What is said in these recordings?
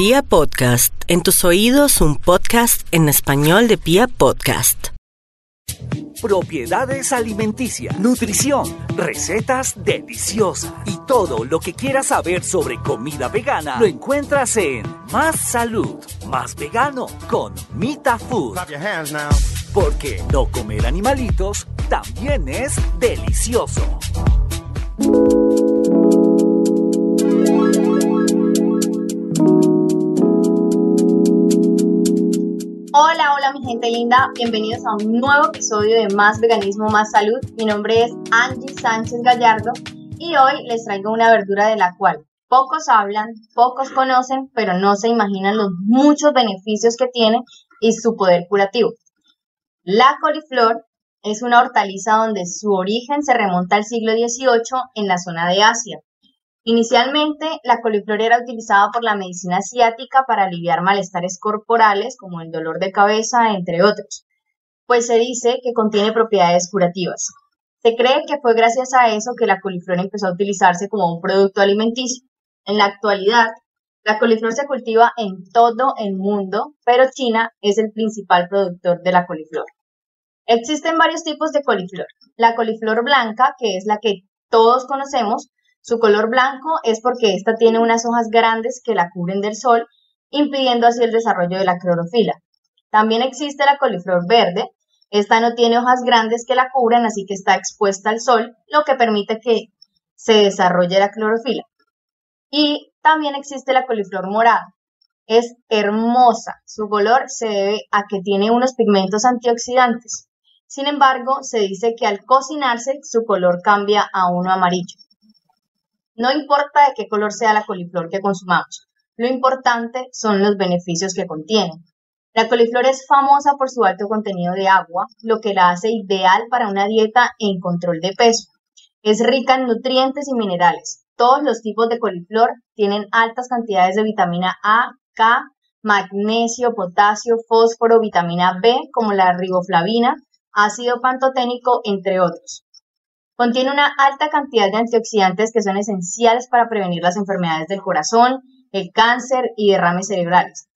Pia Podcast, en tus oídos un podcast en español de Pia Podcast. Propiedades alimenticias, nutrición, recetas deliciosas y todo lo que quieras saber sobre comida vegana lo encuentras en Más Salud, Más Vegano con Mita Food. Clap your hands now. Porque no comer animalitos también es delicioso. Hola, hola mi gente linda, bienvenidos a un nuevo episodio de Más Veganismo, Más Salud. Mi nombre es Angie Sánchez Gallardo y hoy les traigo una verdura de la cual pocos hablan, pocos conocen, pero no se imaginan los muchos beneficios que tiene y su poder curativo. La coliflor es una hortaliza donde su origen se remonta al siglo XVIII en la zona de Asia. Inicialmente, la coliflor era utilizada por la medicina asiática para aliviar malestares corporales como el dolor de cabeza, entre otros, pues se dice que contiene propiedades curativas. Se cree que fue gracias a eso que la coliflor empezó a utilizarse como un producto alimenticio. En la actualidad, la coliflor se cultiva en todo el mundo, pero China es el principal productor de la coliflor. Existen varios tipos de coliflor. La coliflor blanca, que es la que todos conocemos, su color blanco es porque ésta tiene unas hojas grandes que la cubren del sol, impidiendo así el desarrollo de la clorofila. También existe la coliflor verde. Esta no tiene hojas grandes que la cubran, así que está expuesta al sol, lo que permite que se desarrolle la clorofila. Y también existe la coliflor morada. Es hermosa. Su color se debe a que tiene unos pigmentos antioxidantes. Sin embargo, se dice que al cocinarse su color cambia a uno amarillo. No importa de qué color sea la coliflor que consumamos, lo importante son los beneficios que contiene. La coliflor es famosa por su alto contenido de agua, lo que la hace ideal para una dieta en control de peso. Es rica en nutrientes y minerales. Todos los tipos de coliflor tienen altas cantidades de vitamina A, K, magnesio, potasio, fósforo, vitamina B, como la riboflavina, ácido pantoténico, entre otros. Contiene una alta cantidad de antioxidantes que son esenciales para prevenir las enfermedades del corazón, el cáncer y derrames cerebrales.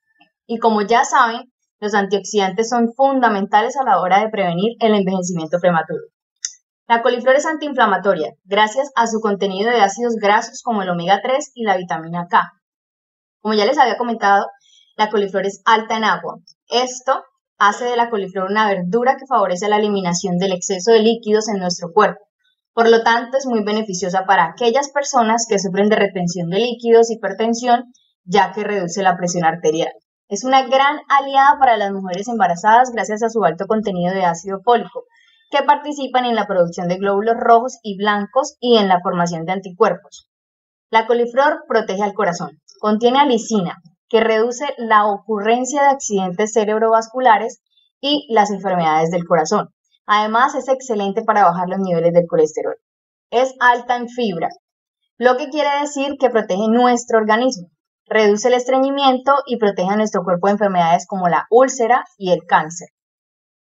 Y como ya saben, los antioxidantes son fundamentales a la hora de prevenir el envejecimiento prematuro. La coliflor es antiinflamatoria gracias a su contenido de ácidos grasos como el omega 3 y la vitamina K. Como ya les había comentado, la coliflor es alta en agua. Esto hace de la coliflor una verdura que favorece la eliminación del exceso de líquidos en nuestro cuerpo por lo tanto, es muy beneficiosa para aquellas personas que sufren de retención de líquidos, hipertensión, ya que reduce la presión arterial. Es una gran aliada para las mujeres embarazadas gracias a su alto contenido de ácido fólico, que participan en la producción de glóbulos rojos y blancos y en la formación de anticuerpos. La coliflor protege al corazón. Contiene alicina, que reduce la ocurrencia de accidentes cerebrovasculares y las enfermedades del corazón. Además, es excelente para bajar los niveles del colesterol. Es alta en fibra, lo que quiere decir que protege nuestro organismo, reduce el estreñimiento y protege a nuestro cuerpo de enfermedades como la úlcera y el cáncer.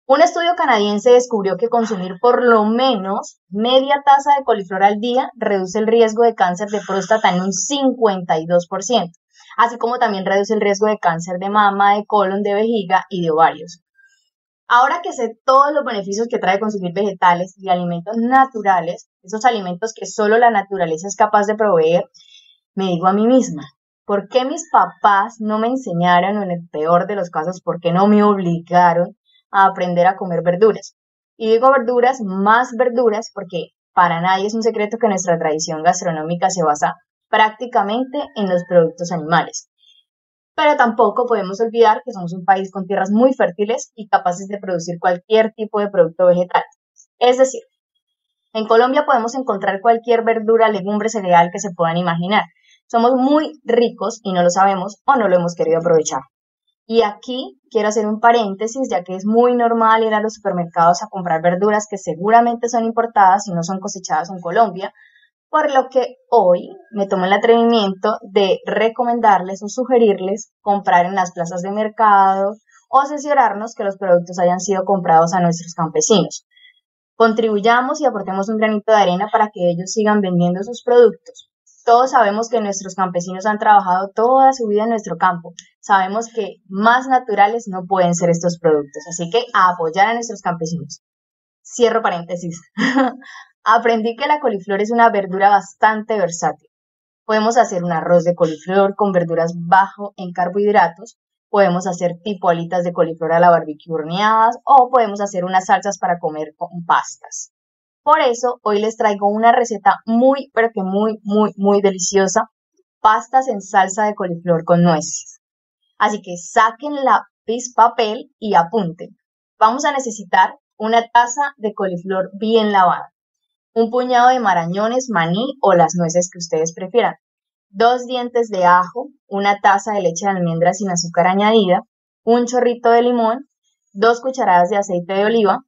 Un estudio canadiense descubrió que consumir por lo menos media taza de coliflor al día reduce el riesgo de cáncer de próstata en un 52%, así como también reduce el riesgo de cáncer de mama, de colon, de vejiga y de ovarios. Ahora que sé todos los beneficios que trae consumir vegetales y alimentos naturales, esos alimentos que solo la naturaleza es capaz de proveer, me digo a mí misma, ¿por qué mis papás no me enseñaron, o en el peor de los casos, por qué no me obligaron a aprender a comer verduras? Y digo verduras, más verduras, porque para nadie es un secreto que nuestra tradición gastronómica se basa prácticamente en los productos animales pero tampoco podemos olvidar que somos un país con tierras muy fértiles y capaces de producir cualquier tipo de producto vegetal. Es decir, en Colombia podemos encontrar cualquier verdura, legumbre, cereal que se puedan imaginar. Somos muy ricos y no lo sabemos o no lo hemos querido aprovechar. Y aquí quiero hacer un paréntesis, ya que es muy normal ir a los supermercados a comprar verduras que seguramente son importadas y no son cosechadas en Colombia, por lo que hoy me tomo el atrevimiento de recomendarles o sugerirles comprar en las plazas de mercado o asesorarnos que los productos hayan sido comprados a nuestros campesinos. Contribuyamos y aportemos un granito de arena para que ellos sigan vendiendo sus productos. Todos sabemos que nuestros campesinos han trabajado toda su vida en nuestro campo. Sabemos que más naturales no pueden ser estos productos, así que a apoyar a nuestros campesinos. Cierro paréntesis. Aprendí que la coliflor es una verdura bastante versátil. Podemos hacer un arroz de coliflor con verduras bajo en carbohidratos, podemos hacer tipo alitas de coliflor a la barbecue horneadas o podemos hacer unas salsas para comer con pastas. Por eso hoy les traigo una receta muy, pero que muy, muy, muy deliciosa, pastas en salsa de coliflor con nueces. Así que saquen lápiz, papel y apunten. Vamos a necesitar una taza de coliflor bien lavada, un puñado de marañones, maní o las nueces que ustedes prefieran, dos dientes de ajo, una taza de leche de almendra sin azúcar añadida, un chorrito de limón, dos cucharadas de aceite de oliva,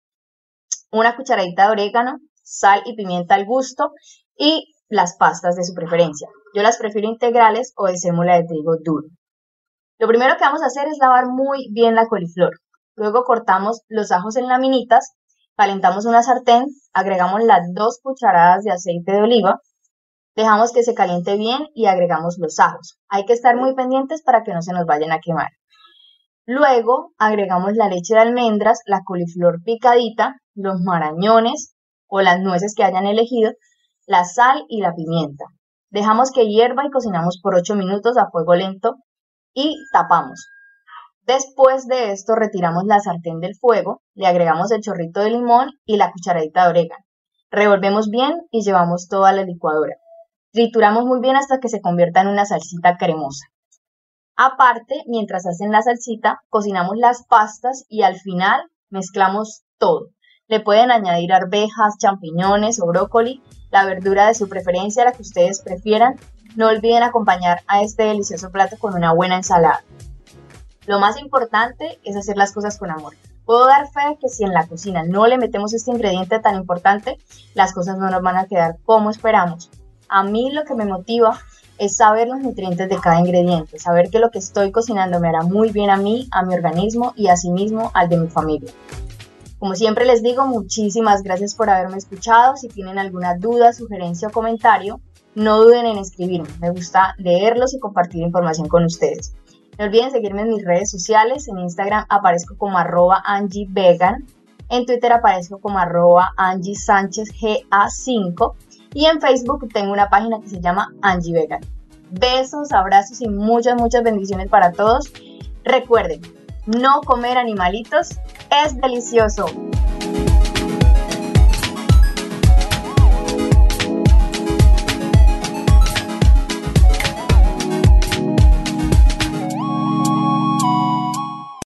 una cucharadita de orégano, sal y pimienta al gusto y las pastas de su preferencia. Yo las prefiero integrales o de sémola de trigo duro. Lo primero que vamos a hacer es lavar muy bien la coliflor. Luego cortamos los ajos en laminitas, calentamos una sartén, agregamos las dos cucharadas de aceite de oliva, dejamos que se caliente bien y agregamos los ajos. Hay que estar muy pendientes para que no se nos vayan a quemar. Luego agregamos la leche de almendras, la coliflor picadita, los marañones o las nueces que hayan elegido, la sal y la pimienta. Dejamos que hierva y cocinamos por 8 minutos a fuego lento y tapamos. Después de esto retiramos la sartén del fuego, le agregamos el chorrito de limón y la cucharadita de orégano. Revolvemos bien y llevamos toda la licuadora. Trituramos muy bien hasta que se convierta en una salsita cremosa. Aparte, mientras hacen la salsita, cocinamos las pastas y al final mezclamos todo. Le pueden añadir arvejas, champiñones o brócoli, la verdura de su preferencia, la que ustedes prefieran. No olviden acompañar a este delicioso plato con una buena ensalada. Lo más importante es hacer las cosas con amor. Puedo dar fe que si en la cocina no le metemos este ingrediente tan importante, las cosas no nos van a quedar como esperamos. A mí lo que me motiva es saber los nutrientes de cada ingrediente, saber que lo que estoy cocinando me hará muy bien a mí, a mi organismo y asimismo al de mi familia. Como siempre les digo, muchísimas gracias por haberme escuchado. Si tienen alguna duda, sugerencia o comentario, no duden en escribirme. Me gusta leerlos y compartir información con ustedes. No olviden seguirme en mis redes sociales. En Instagram aparezco como arroba Angie. En Twitter aparezco como arroba Angie Sánchez GA5. Y en Facebook tengo una página que se llama Angie Vegan. Besos, abrazos y muchas, muchas bendiciones para todos. Recuerden, no comer animalitos es delicioso.